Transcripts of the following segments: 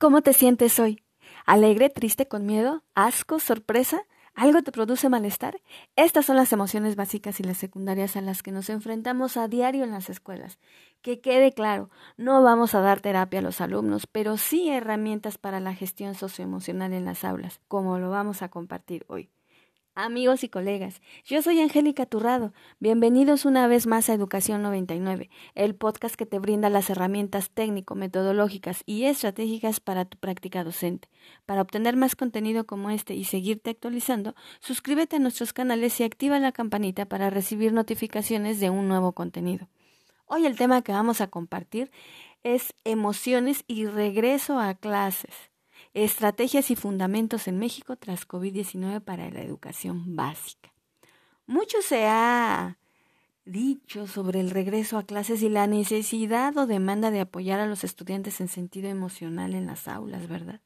¿Cómo te sientes hoy? ¿Alegre, triste, con miedo, asco, sorpresa? ¿Algo te produce malestar? Estas son las emociones básicas y las secundarias a las que nos enfrentamos a diario en las escuelas. Que quede claro, no vamos a dar terapia a los alumnos, pero sí herramientas para la gestión socioemocional en las aulas, como lo vamos a compartir hoy. Amigos y colegas, yo soy Angélica Turrado. Bienvenidos una vez más a Educación 99, el podcast que te brinda las herramientas técnico-metodológicas y estratégicas para tu práctica docente. Para obtener más contenido como este y seguirte actualizando, suscríbete a nuestros canales y activa la campanita para recibir notificaciones de un nuevo contenido. Hoy el tema que vamos a compartir es emociones y regreso a clases. Estrategias y fundamentos en México tras COVID-19 para la educación básica. Mucho se ha dicho sobre el regreso a clases y la necesidad o demanda de apoyar a los estudiantes en sentido emocional en las aulas, ¿verdad?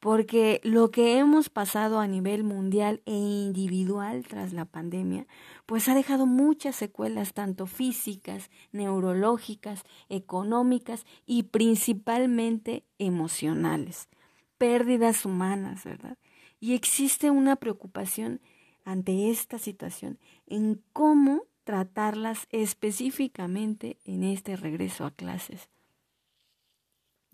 Porque lo que hemos pasado a nivel mundial e individual tras la pandemia, pues ha dejado muchas secuelas, tanto físicas, neurológicas, económicas y principalmente emocionales pérdidas humanas, ¿verdad? Y existe una preocupación ante esta situación en cómo tratarlas específicamente en este regreso a clases.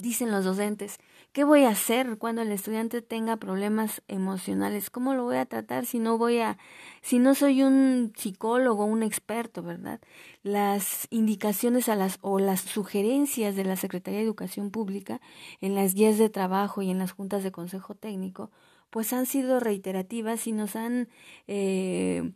Dicen los docentes, ¿qué voy a hacer cuando el estudiante tenga problemas emocionales? ¿Cómo lo voy a tratar si no voy a si no soy un psicólogo, un experto, ¿verdad? Las indicaciones a las o las sugerencias de la Secretaría de Educación Pública en las guías de trabajo y en las juntas de consejo técnico, pues han sido reiterativas y nos han eh,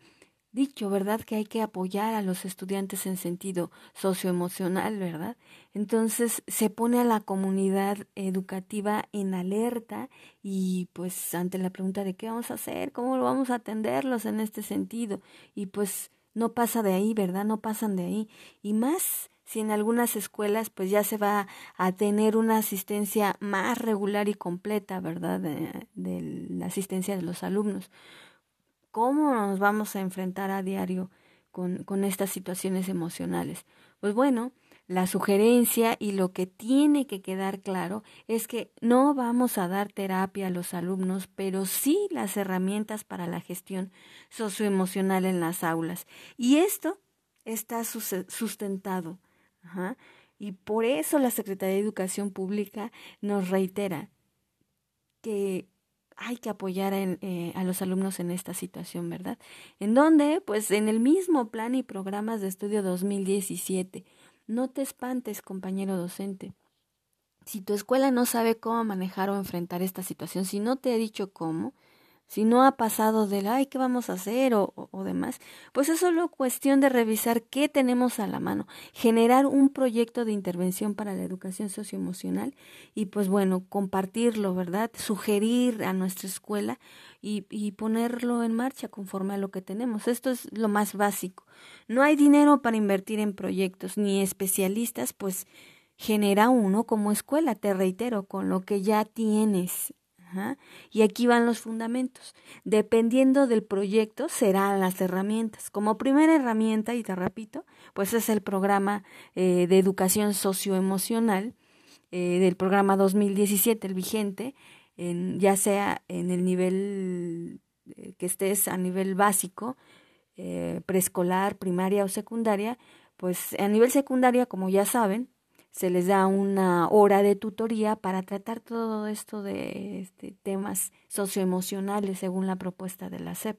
dicho, ¿verdad?, que hay que apoyar a los estudiantes en sentido socioemocional, ¿verdad? Entonces se pone a la comunidad educativa en alerta y pues ante la pregunta de qué vamos a hacer, cómo vamos a atenderlos en este sentido y pues no pasa de ahí, ¿verdad? No pasan de ahí y más si en algunas escuelas pues ya se va a tener una asistencia más regular y completa, ¿verdad? De, de la asistencia de los alumnos ¿Cómo nos vamos a enfrentar a diario con, estas situaciones emocionales? Pues bueno, la sugerencia y lo que tiene que quedar claro es que no vamos a dar terapia a los alumnos, pero sí las herramientas para la gestión socioemocional en las aulas. Y esto está sustentado. Y por eso la Secretaría de Educación Pública nos reitera que hay que apoyar eh, a los alumnos en esta situación, ¿verdad? ¿En dónde? Pues en el mismo plan y programas de estudio 2017. No te espantes, compañero docente. Si tu escuela no sabe cómo manejar o enfrentar esta situación, si no te he dicho cómo, si no ha pasado del, ay, ¿qué vamos a hacer? O, o, demás, pues es solo cuestión de revisar qué tenemos a la mano, generar un proyecto de intervención para la educación socioemocional y pues bueno, compartirlo, ¿verdad? Sugerir a nuestra escuela y, y ponerlo en marcha conforme a lo que tenemos. Esto es lo más básico. No hay dinero para invertir en proyectos ni especialistas, pues genera uno como escuela, te reitero, con lo que ya tienes y aquí van los fundamentos. Dependiendo del proyecto serán las herramientas. Como primera herramienta, y te repito, pues es el programa eh, de educación socioemocional eh, del programa 2017, el vigente, en, ya sea en el nivel eh, que estés a nivel básico, preescolar, primaria o secundaria, pues a nivel secundaria, como ya saben, se les da una hora de tutoría para tratar todo esto de este, temas socioemocionales según la propuesta de la SEP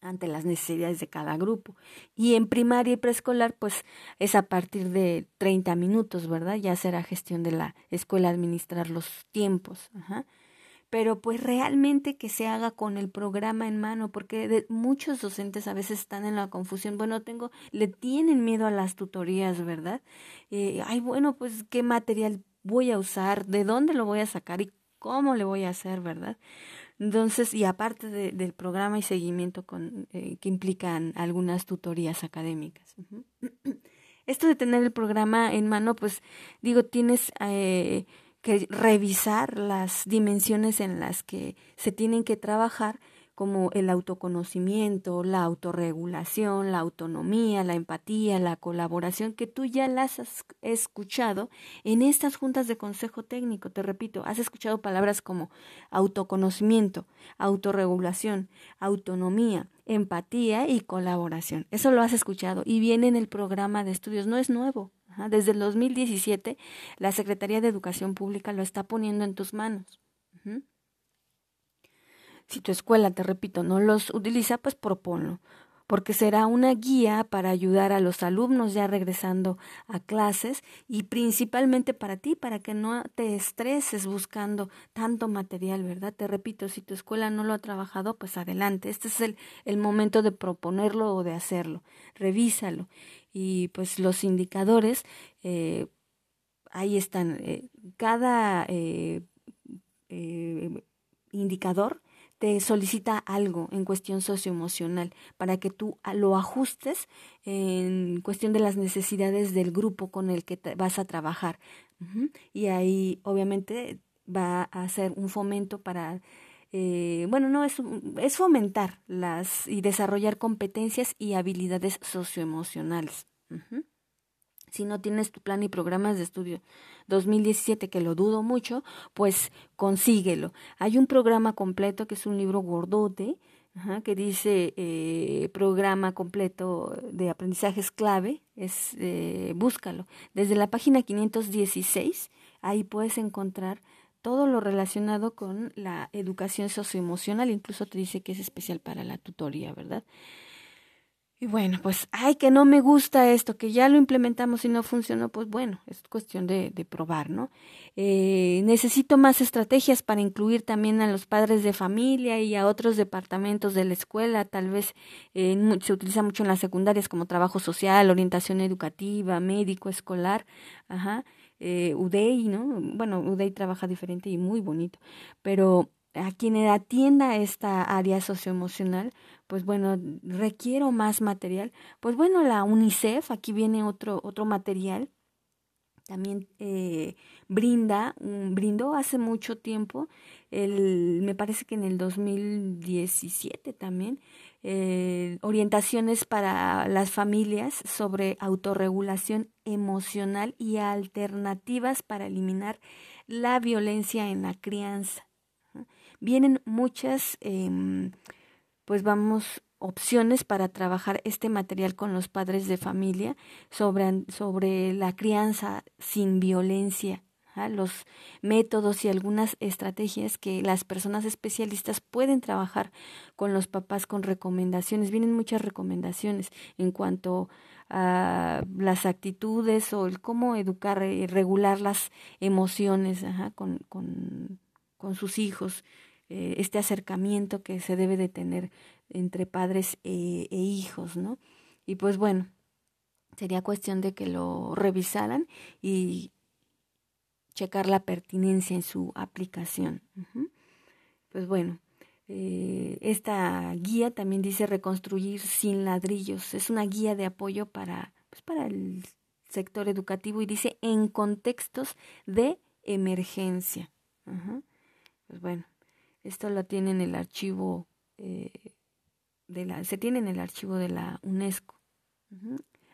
ante las necesidades de cada grupo. Y en primaria y preescolar, pues es a partir de 30 minutos, ¿verdad? Ya será gestión de la escuela administrar los tiempos. Ajá pero pues realmente que se haga con el programa en mano, porque muchos docentes a veces están en la confusión, bueno, tengo, le tienen miedo a las tutorías, ¿verdad? Eh, ay, bueno, pues qué material voy a usar, de dónde lo voy a sacar y cómo le voy a hacer, ¿verdad? Entonces, y aparte del programa y seguimiento con, eh, que implican algunas tutorías académicas. Esto de tener el programa en mano, pues digo, tienes... Eh, que revisar las dimensiones en las que se tienen que trabajar como el autoconocimiento, la autorregulación, la autonomía, la empatía, la colaboración, que tú ya las has escuchado en estas juntas de consejo técnico. Te repito, has escuchado palabras como autoconocimiento, autorregulación, autonomía, empatía y colaboración. Eso lo has escuchado y viene en el programa de estudios, no es nuevo. Desde el 2017, la Secretaría de Educación Pública lo está poniendo en tus manos. Si tu escuela, te repito, no los utiliza, pues proponlo, porque será una guía para ayudar a los alumnos ya regresando a clases y principalmente para ti, para que no te estreses buscando tanto material, ¿verdad? Te repito, si tu escuela no lo ha trabajado, pues adelante. Este es el, el momento de proponerlo o de hacerlo. Revísalo. Y pues los indicadores, eh, ahí están. Eh, cada eh, indicador te solicita algo en cuestión socioemocional para que tú lo ajustes en cuestión de las necesidades del grupo con el que vas a trabajar. Y ahí obviamente va a ser un fomento para, eh, bueno, no es, es fomentar las y desarrollar competencias y habilidades socioemocionales si no tienes tu plan y programas de estudio 2017, que lo dudo mucho, pues consíguelo. Hay un programa completo que es un libro gordote, que dice eh, programa completo de aprendizajes clave, es, eh, búscalo. Desde la página 516, ahí puedes encontrar todo lo relacionado con la educación socioemocional, incluso te dice que es especial para la tutoría, ¿verdad? Y bueno, pues, ay, que no me gusta esto, que ya lo implementamos y no funcionó, pues bueno, es cuestión de, de probar, ¿no? Eh, necesito más estrategias para incluir también a los padres de familia y a otros departamentos de la escuela, tal vez eh, se utiliza mucho en las secundarias como trabajo social, orientación educativa, médico, escolar, ajá, eh, UDEI, ¿no? Bueno, UDEI trabaja diferente y muy bonito, pero a quien atienda esta área socioemocional, pues bueno, requiero más material. Pues bueno, la UNICEF, aquí viene otro, otro material, también eh, brinda, brindó hace mucho tiempo, el, me parece que en el 2017 también, eh, orientaciones para las familias sobre autorregulación emocional y alternativas para eliminar la violencia en la crianza. Vienen muchas... Eh, pues vamos opciones para trabajar este material con los padres de familia sobre, sobre la crianza sin violencia, los métodos y algunas estrategias que las personas especialistas pueden trabajar con los papás con recomendaciones. Vienen muchas recomendaciones en cuanto a las actitudes o el cómo educar y regular las emociones con, con, con sus hijos eh, este acercamiento que se debe de tener entre padres e, e, hijos, ¿no? Y pues bueno, sería cuestión de que lo revisaran y checar la pertinencia en su aplicación. Pues bueno, eh, esta guía también dice reconstruir sin ladrillos. Es una guía de apoyo para, pues para el sector educativo y dice en contextos de emergencia. Pues bueno, esto lo tiene en el archivo eh, de la, se tiene en el archivo de la UNESCO.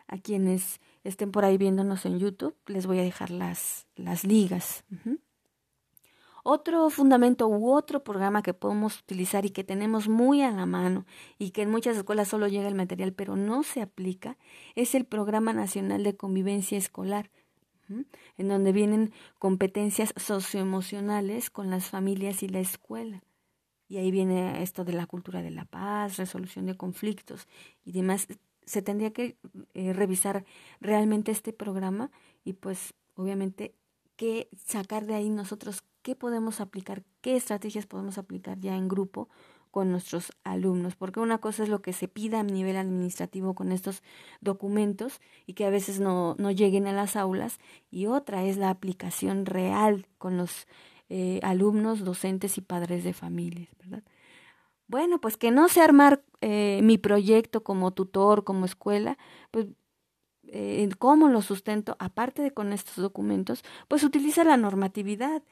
A quienes estén por ahí viéndonos en YouTube, les voy a dejar las, las ligas. Otro fundamento u otro programa que podemos utilizar y que tenemos muy a la mano y que en muchas escuelas solo llega el material pero no se aplica es el Programa Nacional de Convivencia Escolar, en donde vienen competencias socioemocionales con las familias y la escuela. Y ahí viene esto de la cultura de la paz, resolución de conflictos y demás. Se tendría que eh, revisar realmente este programa y pues obviamente que sacar de ahí nosotros qué podemos aplicar, qué estrategias podemos aplicar ya en grupo con nuestros alumnos, porque una cosa es lo que se pida a nivel administrativo con estos documentos y que a veces no, no lleguen a las aulas, y otra es la aplicación real con los eh, alumnos, docentes y padres de familias, ¿verdad? Bueno, pues que no sé armar eh, mi proyecto como tutor, como escuela, pues eh, cómo lo sustento, aparte de con estos documentos, pues utiliza la normatividad.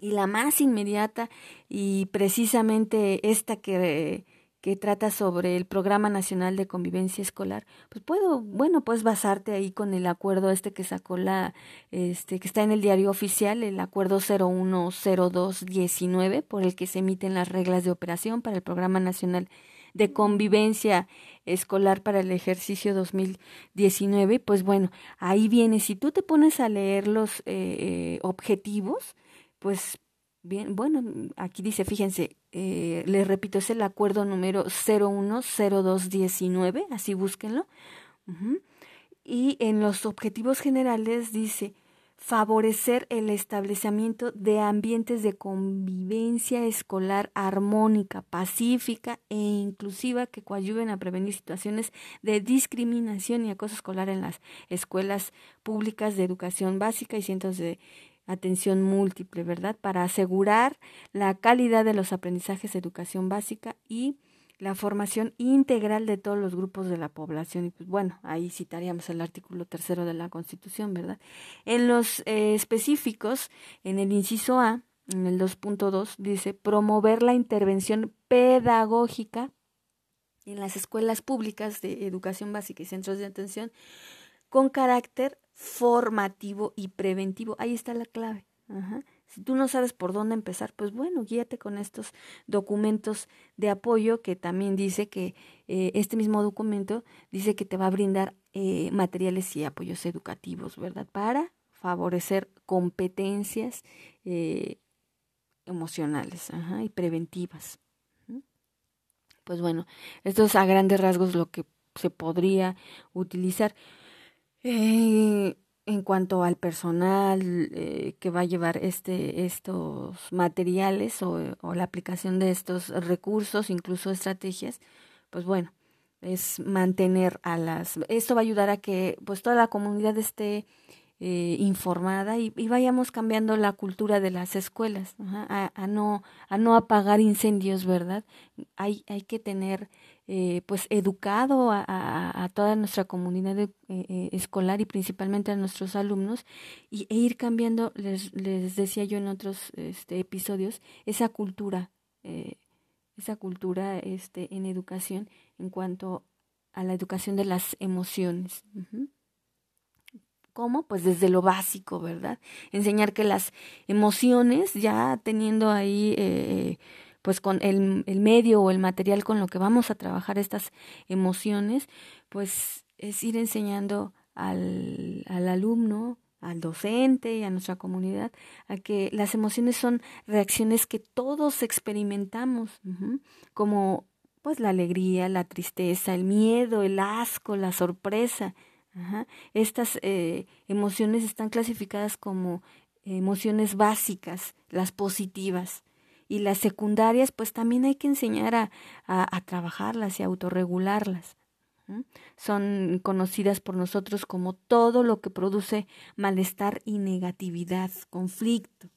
Y la más inmediata y precisamente esta que que trata sobre el Programa Nacional de Convivencia Escolar, pues puedo, bueno, pues basarte ahí con el acuerdo este que sacó la, este, que está en el diario oficial, el acuerdo 010219, por el que se emiten las reglas de operación para el Programa Nacional de Convivencia Escolar para el ejercicio 2019. Pues bueno, ahí viene, si tú te pones a leer los eh, eh objetivos, pues Bien, bueno, aquí dice, fíjense, eh, les repito, es el acuerdo número 010219, así búsquenlo. Y en los objetivos generales dice favorecer el establecimiento de ambientes de convivencia escolar armónica, pacífica e inclusiva que coadyuven a prevenir situaciones de discriminación y acoso escolar en las escuelas públicas de educación básica y cientos de atención múltiple, ¿verdad? Para asegurar la calidad de los aprendizajes de educación básica y la formación integral de todos los grupos de la población. Y pues bueno, ahí citaríamos el artículo tercero de la Constitución, ¿verdad? En los eh, específicos, en el inciso A, en el 2.2, dice promover la intervención pedagógica en las escuelas públicas de educación básica y centros de atención con carácter formativo y preventivo. Ahí está la clave. Si tú no sabes por dónde empezar, pues bueno, guíate con estos documentos de apoyo que también dice que eh, este mismo documento dice que te va a brindar eh, materiales y apoyos educativos, ¿verdad? Para favorecer competencias eh, emocionales y preventivas. Pues bueno, esto es a grandes rasgos lo que se podría utilizar. Eh, en cuanto al personal eh, que va a llevar este, estos materiales o, o, la aplicación de estos recursos, incluso estrategias, pues bueno, es mantener a las... Esto va a ayudar a que pues toda la comunidad esté eh, informada y, y, vayamos cambiando la cultura de las escuelas, a, a, no, a no apagar incendios, ¿verdad? Hay, hay que tener eh, pues educado a, toda nuestra comunidad eh, eh, escolar y principalmente a nuestros alumnos y, e ir cambiando, les, les decía yo en otros este, episodios, esa cultura, esa cultura este, en educación en cuanto a la educación de las emociones. ¿Cómo? Pues desde lo básico, ¿verdad? Enseñar que las emociones, ya teniendo ahí pues con el, el medio o el material con lo que vamos a trabajar estas emociones, pues es ir enseñando al, al alumno, al docente y a nuestra comunidad a que las emociones son reacciones que todos experimentamos, como pues la alegría, la tristeza, el miedo, el asco, la sorpresa. Estas eh, emociones están clasificadas como emociones básicas, las positivas y las secundarias, pues también hay que enseñar a, a, trabajarlas y a autorregularlas. Son conocidas por nosotros como todo lo que produce malestar y negatividad, conflicto.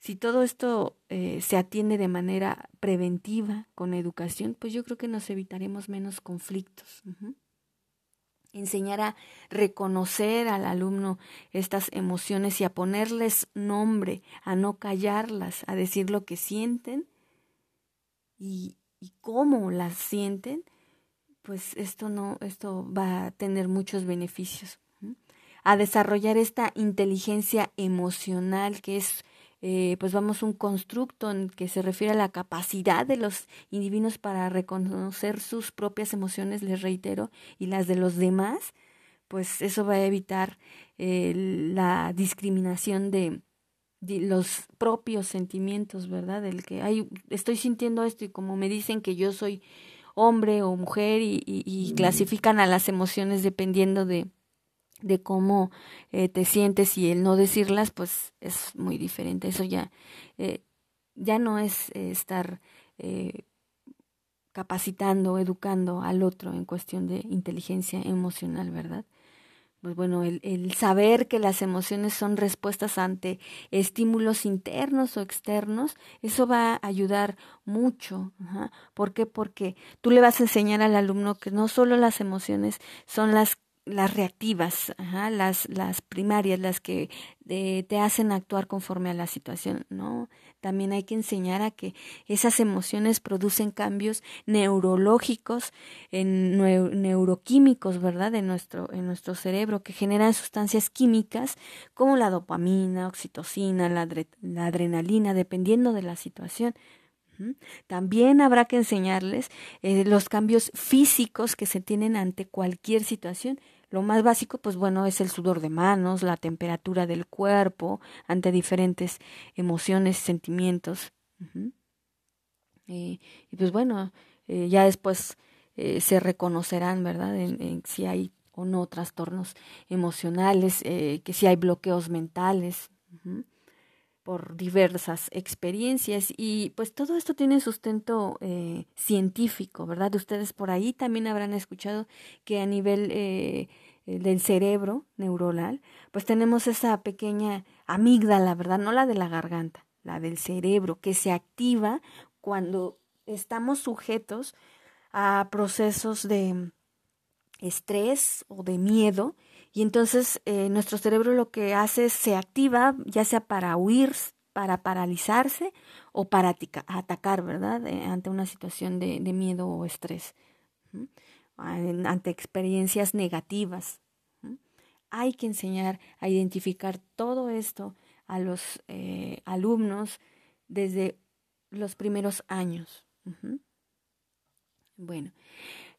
Si todo esto eh, se atiende de manera preventiva, con educación, pues yo creo que nos evitaremos menos conflictos enseñar a reconocer al alumno estas emociones y a ponerles nombre, a no callarlas, a decir lo que sienten y, cómo las sienten, pues esto no, esto va a tener muchos beneficios. A desarrollar esta inteligencia emocional que es eh, pues vamos un constructo en que se refiere a la capacidad de los individuos para reconocer sus propias emociones, les reitero, y las de los demás, pues eso va a evitar eh, la discriminación de, los propios sentimientos, ¿verdad? Del que hay, estoy sintiendo esto y como me dicen que yo soy hombre o mujer y, y clasifican a las emociones dependiendo de, de cómo eh, te sientes y el no decirlas, pues es muy diferente. Eso ya, eh, ya no es eh, estar capacitando, educando al otro en cuestión de inteligencia emocional, ¿verdad? Pues bueno, el, saber que las emociones son respuestas ante estímulos internos o externos, eso va a ayudar mucho. ¿Por qué? Porque tú le vas a enseñar al alumno que no solo las emociones son las las reactivas, las, las primarias, las que eh, te hacen actuar conforme a la situación, ¿no? También hay que enseñar a que esas emociones producen cambios neurológicos, en neuroquímicos, ¿verdad? En nuestro, nuestro cerebro, que generan sustancias químicas como la dopamina, oxitocina, la, la adrenalina, dependiendo de la situación. También habrá que enseñarles eh, los cambios físicos que se tienen ante cualquier situación lo más básico, pues bueno, es el sudor de manos, la temperatura del cuerpo ante diferentes emociones, sentimientos. Eh, y pues bueno, eh, ya después eh, se reconocerán, ¿verdad?, en, si hay o no trastornos emocionales, que si hay bloqueos mentales. Por diversas experiencias y pues todo esto tiene sustento científico, ¿verdad? Ustedes por ahí también habrán escuchado que a nivel eh, del cerebro neuronal, pues tenemos esa pequeña amígdala, ¿verdad? No la de la garganta, la del cerebro, que se activa cuando estamos sujetos a procesos de estrés o de miedo y entonces eh, nuestro cerebro lo que hace es se activa ya sea para huir, para paralizarse o para atacar, ¿verdad? Eh, ante una situación de, miedo o estrés ante experiencias negativas. Hay que enseñar a identificar todo esto a los eh, alumnos desde los primeros años. Bueno,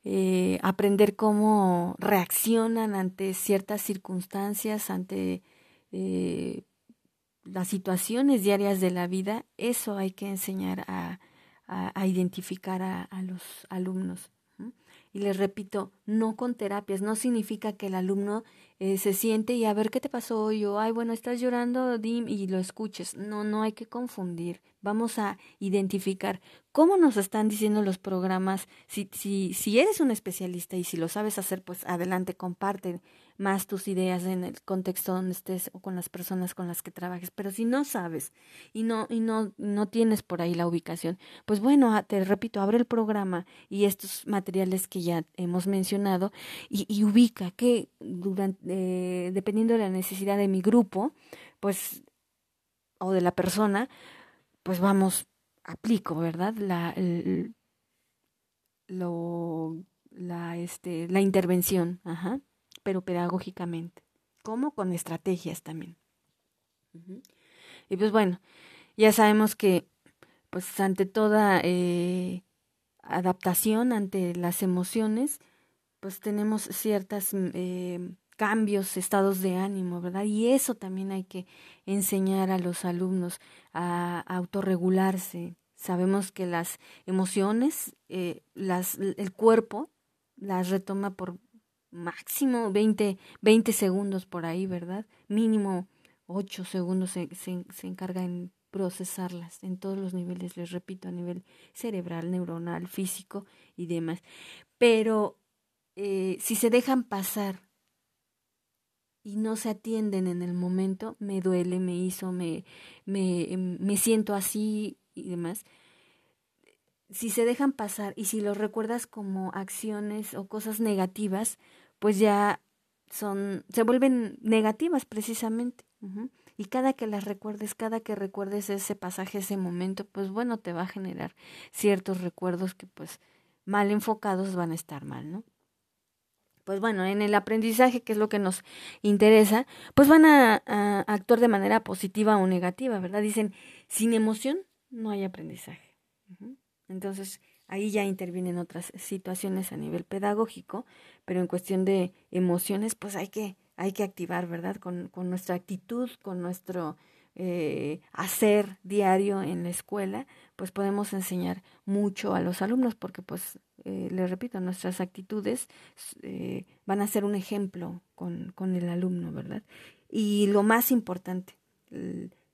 eh, aprender cómo reaccionan ante ciertas circunstancias, ante eh, las situaciones diarias de la vida, eso hay que enseñar a, a, identificar a los alumnos. Y les repito, no con terapias, no significa que el alumno eh, se siente y a ver qué te pasó hoy o, ay, bueno, estás llorando, dim, y lo escuches. No, no hay que confundir. Vamos a identificar cómo nos están diciendo los programas. Si, si, si eres un especialista y si lo sabes hacer, pues adelante, comparte más tus ideas en el contexto donde estés o con las personas con las que trabajes. Pero si no sabes y no, y no, no tienes por ahí la ubicación, pues bueno, te repito, abre el programa y estos materiales que ya hemos mencionado y, ubica que durante, eh, dependiendo de la necesidad de mi grupo, pues, o de la persona, pues vamos, aplico, ¿verdad? La, lo, la, este, la intervención, ajá pero pedagógicamente, como con estrategias también. Y pues bueno, ya sabemos que pues ante toda eh, adaptación ante las emociones, pues tenemos ciertos mm, eh, cambios, estados de ánimo, ¿verdad? Y eso también hay que enseñar a los alumnos a, autorregularse. Sabemos que las emociones, eh, las, el cuerpo las retoma por máximo 20, 20 segundos por ahí, ¿verdad? Mínimo 8 segundos se, se, encarga en procesarlas en todos los niveles, les repito, a nivel cerebral, neuronal, físico y demás. Pero eh, si se dejan pasar y no se atienden en el momento, me duele, me hizo, me, me, me siento así y demás. Si se dejan pasar y si los recuerdas como acciones o cosas negativas, pues ya son, se vuelven negativas precisamente. Y cada que las recuerdes, cada que recuerdes ese pasaje, ese momento, pues bueno, te va a generar ciertos recuerdos que pues mal enfocados van a estar mal, ¿no? Pues bueno, en el aprendizaje, que es lo que nos interesa, pues van a, actuar de manera positiva o negativa, ¿verdad? Dicen, sin emoción no hay aprendizaje. Entonces, Ahí ya intervienen otras situaciones a nivel pedagógico, pero en cuestión de emociones, pues hay que, hay que activar, ¿verdad? Con, con nuestra actitud, con nuestro eh, hacer diario en la escuela, pues podemos enseñar mucho a los alumnos, porque pues, eh, repito, nuestras actitudes eh, van a ser un ejemplo con, con el alumno, ¿verdad? Y lo más importante,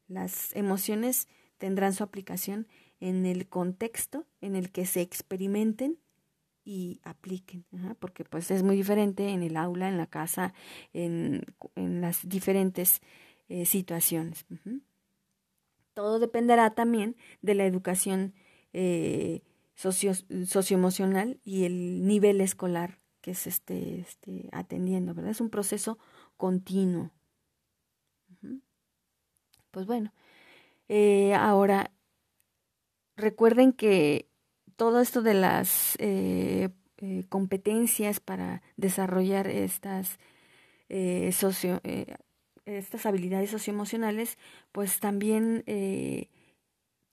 las emociones tendrán su aplicación en el contexto en el que se experimenten y apliquen, porque pues es muy diferente en el aula, en la casa, en, las diferentes eh, situaciones. Todo dependerá también de la educación eh, socio, socioemocional y el nivel escolar que se esté, esté atendiendo, ¿verdad? Es un proceso continuo. Pues bueno, eh, ahora recuerden que todo esto de las eh, eh, competencias para desarrollar estas, socio, estas habilidades socioemocionales, pues también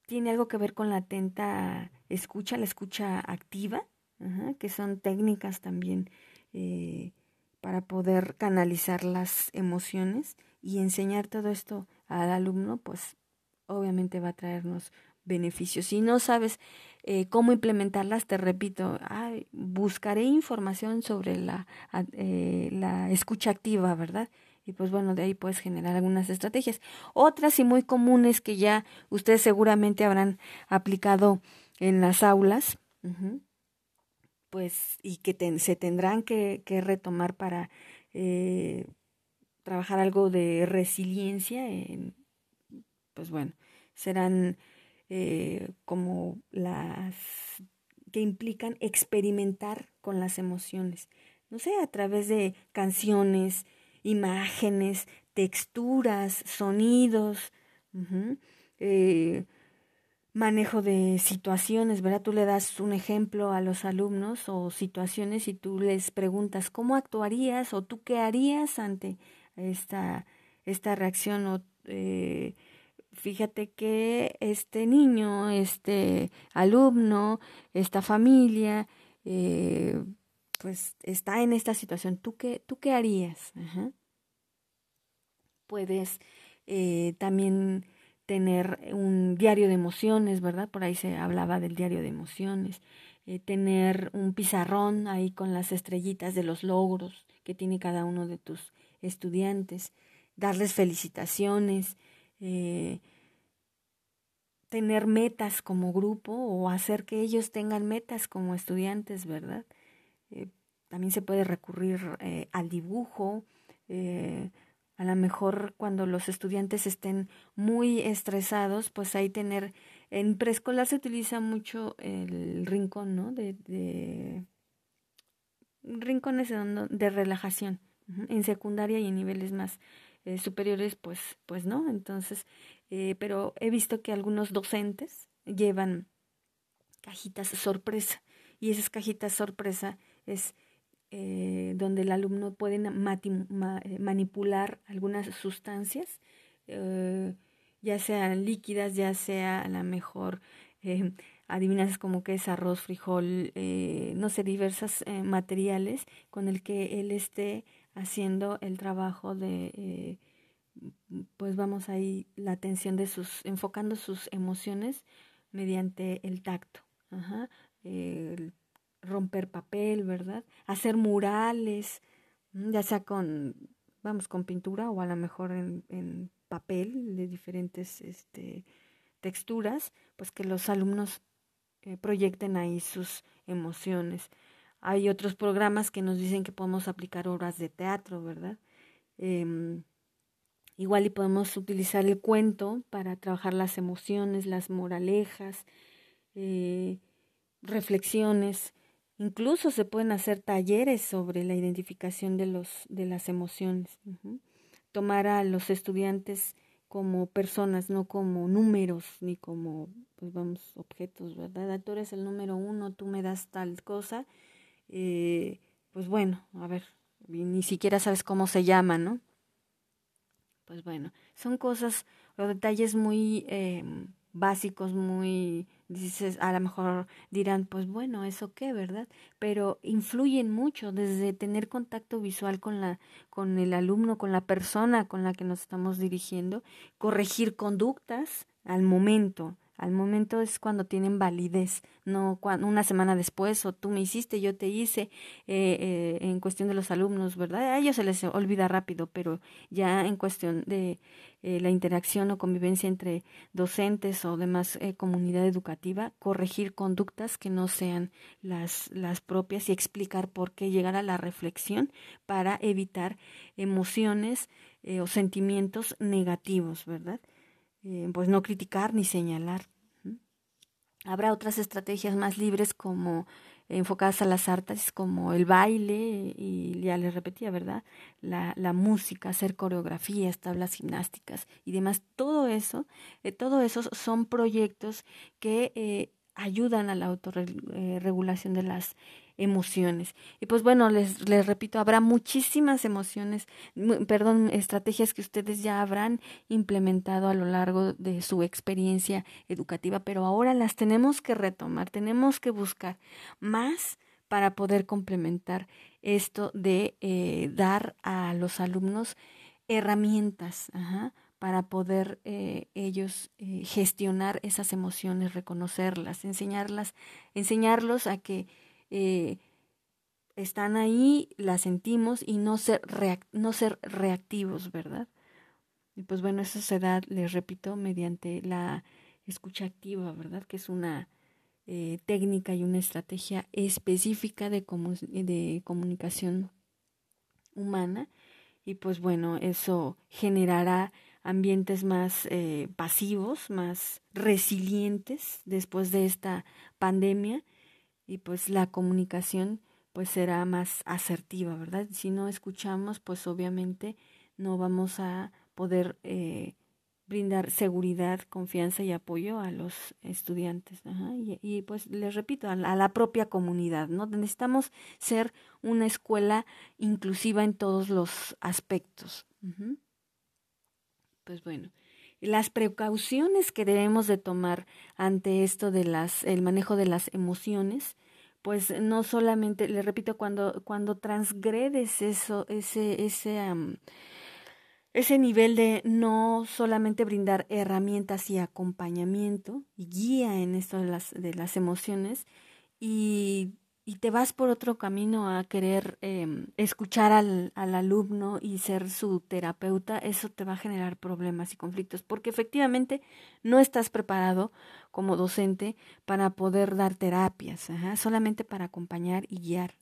tiene algo que ver con la atenta escucha, la escucha activa, que son técnicas también para poder canalizar las emociones y enseñar todo esto al alumno, pues obviamente va a traernos beneficios. Si no sabes eh, cómo implementarlas, te repito, buscaré información sobre la, eh, la escucha activa, ¿verdad? Y pues bueno, de ahí puedes generar algunas estrategias. Otras y muy comunes que ya ustedes seguramente habrán aplicado en las aulas, pues y que se tendrán que, retomar para eh, trabajar algo de resiliencia, en, pues bueno, serán eh, como las que implican experimentar con las emociones, no sé, a través de canciones, imágenes, texturas, sonidos, eh, manejo de situaciones, ¿verdad? Tú le das un ejemplo a los alumnos o situaciones y tú les preguntas cómo actuarías o tú qué harías ante esta, esta reacción o eh, fíjate que este niño, este alumno, esta familia, eh, pues está en esta situación. ¿Tú qué, tú qué harías? Puedes eh, también tener un diario de emociones, ¿verdad? Por ahí se hablaba del diario de emociones. tener un pizarrón ahí con las estrellitas de los logros que tiene cada uno de tus estudiantes, darles felicitaciones, eh, tener metas como grupo o hacer que ellos tengan metas como estudiantes, ¿verdad? Eh, también se puede recurrir eh, al dibujo, a lo mejor cuando los estudiantes estén muy estresados, pues ahí tener, en preescolar se utiliza mucho el rincón, ¿no? De, de rincones de relajación. En secundaria y en niveles más eh, superiores, pues, pues no. Entonces, eh, pero he visto que algunos docentes llevan cajitas sorpresa y esas cajitas sorpresa es eh, donde el alumno puede manipular algunas sustancias, ya sean líquidas, ya sea a lo mejor adivinas como que es arroz, frijol, no sé, diversos materiales con el que él esté haciendo el trabajo de, eh, pues vamos ahí, la atención de sus, enfocando sus emociones mediante el tacto. Ajá, romper papel, ¿verdad? Hacer murales, ya sea con, vamos, con pintura o a lo mejor en, en papel de diferentes este, texturas, pues que los alumnos eh, proyecten ahí sus emociones. Hay otros programas que nos dicen que podemos aplicar obras de teatro, ¿verdad? Em, igual y podemos utilizar el cuento para trabajar las emociones, las moralejas, eh, reflexiones. Incluso se pueden hacer talleres sobre la identificación de, los, de las emociones. Tomar a los estudiantes como personas, no como números, ni como, pues vamos, objetos, ¿verdad? Tú eres el número uno, tú me das tal cosa eh, pues bueno, a ver, ni siquiera sabes cómo se llama, ¿no? Pues bueno, son cosas o detalles muy eh, básicos, muy, dices, a lo mejor dirán, pues bueno, eso qué, ¿verdad? Pero influyen mucho desde tener contacto visual con la, con el alumno, con la persona con la que nos estamos dirigiendo, corregir conductas al momento, al momento es cuando tienen validez, no una semana después o tú me hiciste, yo te hice, eh, eh, en cuestión de los alumnos, ¿verdad? A ellos se les olvida rápido, pero ya en cuestión de eh, la interacción o convivencia entre docentes o demás comunidad educativa, corregir conductas que no sean las, las propias y explicar por qué llegar a la reflexión para evitar emociones o sentimientos negativos, ¿verdad? Eh, pues no criticar ni señalar. Habrá otras estrategias más libres como enfocadas a las artes como el baile y ya les repetía, ¿verdad? La, la música, hacer coreografías, tablas gimnásticas y demás. Todo eso, eh, todo esos son proyectos que eh, ayudan a la autorregulación de las emociones. Y pues bueno, les, les repito, habrá muchísimas emociones, perdón, estrategias que ustedes ya habrán implementado a lo largo de su experiencia educativa, pero ahora las tenemos que retomar, tenemos que buscar más para poder complementar esto de eh, dar a los alumnos herramientas para poder eh, ellos eh, gestionar esas emociones, reconocerlas, enseñarlas, enseñarlos a que eh, están ahí, las sentimos y no ser, no ser reactivos, ¿verdad? Y pues bueno, eso se da, les repito, mediante la escucha activa, ¿verdad? Que es una eh, técnica y una estrategia específica de, de comunicación humana. Y pues bueno, eso generará ambientes más eh, pasivos, más resilientes después de esta pandemia y pues la comunicación pues será más asertiva, ¿verdad? Si no escuchamos, pues obviamente no vamos a poder eh, brindar seguridad, confianza y apoyo a los estudiantes. Y, pues les repito, a la, propia comunidad, ¿no? Necesitamos ser una escuela inclusiva en todos los aspectos. Pues bueno, las precauciones que debemos de tomar ante esto de las el manejo de las emociones pues no solamente le repito cuando cuando transgredes eso ese ese ese nivel de no solamente brindar herramientas y acompañamiento y guía en esto de las de las emociones y y te vas por otro camino a querer em, escuchar al, al, alumno y ser su terapeuta, eso te va a generar problemas y conflictos, porque efectivamente no estás preparado como docente para poder dar terapias, solamente para acompañar y guiar.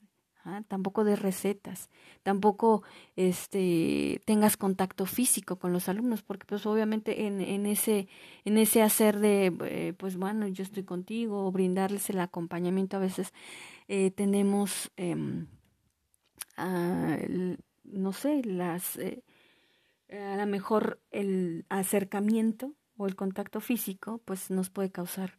Tampoco de recetas, tampoco este tengas contacto físico con los alumnos, porque pues obviamente en, en ese, en ese hacer de eh, pues bueno, yo estoy contigo, o brindarles el acompañamiento a veces eh, tenemos, em, no sé, las, eh, a lo mejor el acercamiento o el contacto físico, pues nos puede causar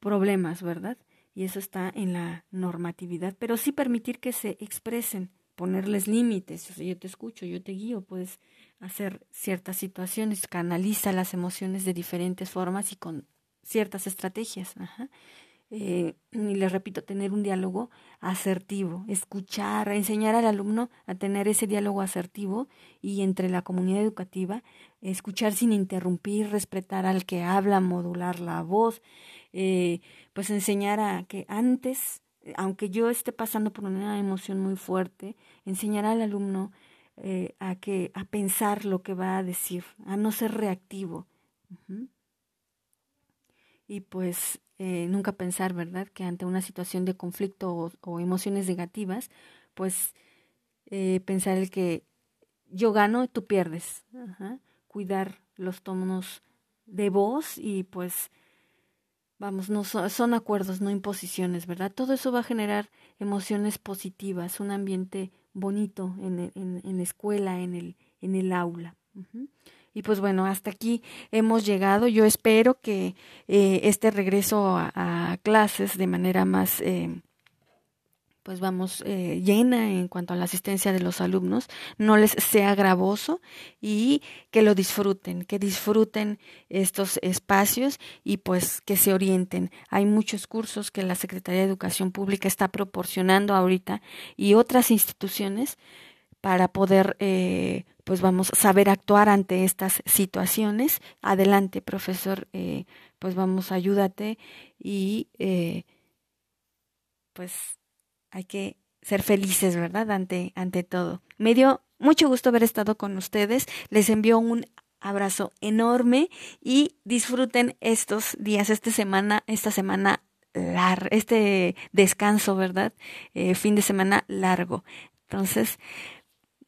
problemas, ¿verdad? Y eso está en la normatividad, pero sí permitir que se expresen, ponerles límites, yo te escucho, yo te guío, puedes hacer ciertas situaciones, canaliza las emociones de diferentes formas y con ciertas estrategias. Ajá. Eh, y les repito, tener un diálogo asertivo, escuchar, enseñar al alumno a tener ese diálogo asertivo y entre la comunidad educativa, escuchar sin interrumpir, respetar al que habla, modular la voz, eh, pues enseñar a que antes, aunque yo esté pasando por una emoción muy fuerte, enseñar al alumno eh, a que a pensar lo que va a decir, a no ser reactivo. Y pues eh, nunca pensar, ¿verdad?, que ante una situación de conflicto o, emociones negativas, pues eh, pensar el que yo gano, y tú pierdes. Cuidar los tonos de voz y pues, vamos, no son, acuerdos, no imposiciones, ¿verdad? Todo eso va a generar emociones positivas, un ambiente bonito en, en, en la escuela, en el, en el aula. Y pues bueno, hasta aquí hemos llegado. Yo espero que eh, este regreso a, clases de manera más, eh, pues vamos, eh, llena en cuanto a la asistencia de los alumnos, no les sea gravoso y que lo disfruten, que disfruten estos espacios y pues que se orienten. Hay muchos cursos que la Secretaría de Educación Pública está proporcionando ahorita y otras instituciones para poder eh, pues vamos saber actuar ante estas situaciones. Adelante, profesor, eh, pues vamos, ayúdate y eh, pues hay que ser felices, ¿verdad? Ante, ante todo. Me dio mucho gusto haber estado con ustedes. Les envío un abrazo enorme y disfruten estos días, esta semana, esta semana larga, este descanso, ¿verdad? Fin de semana largo. Entonces,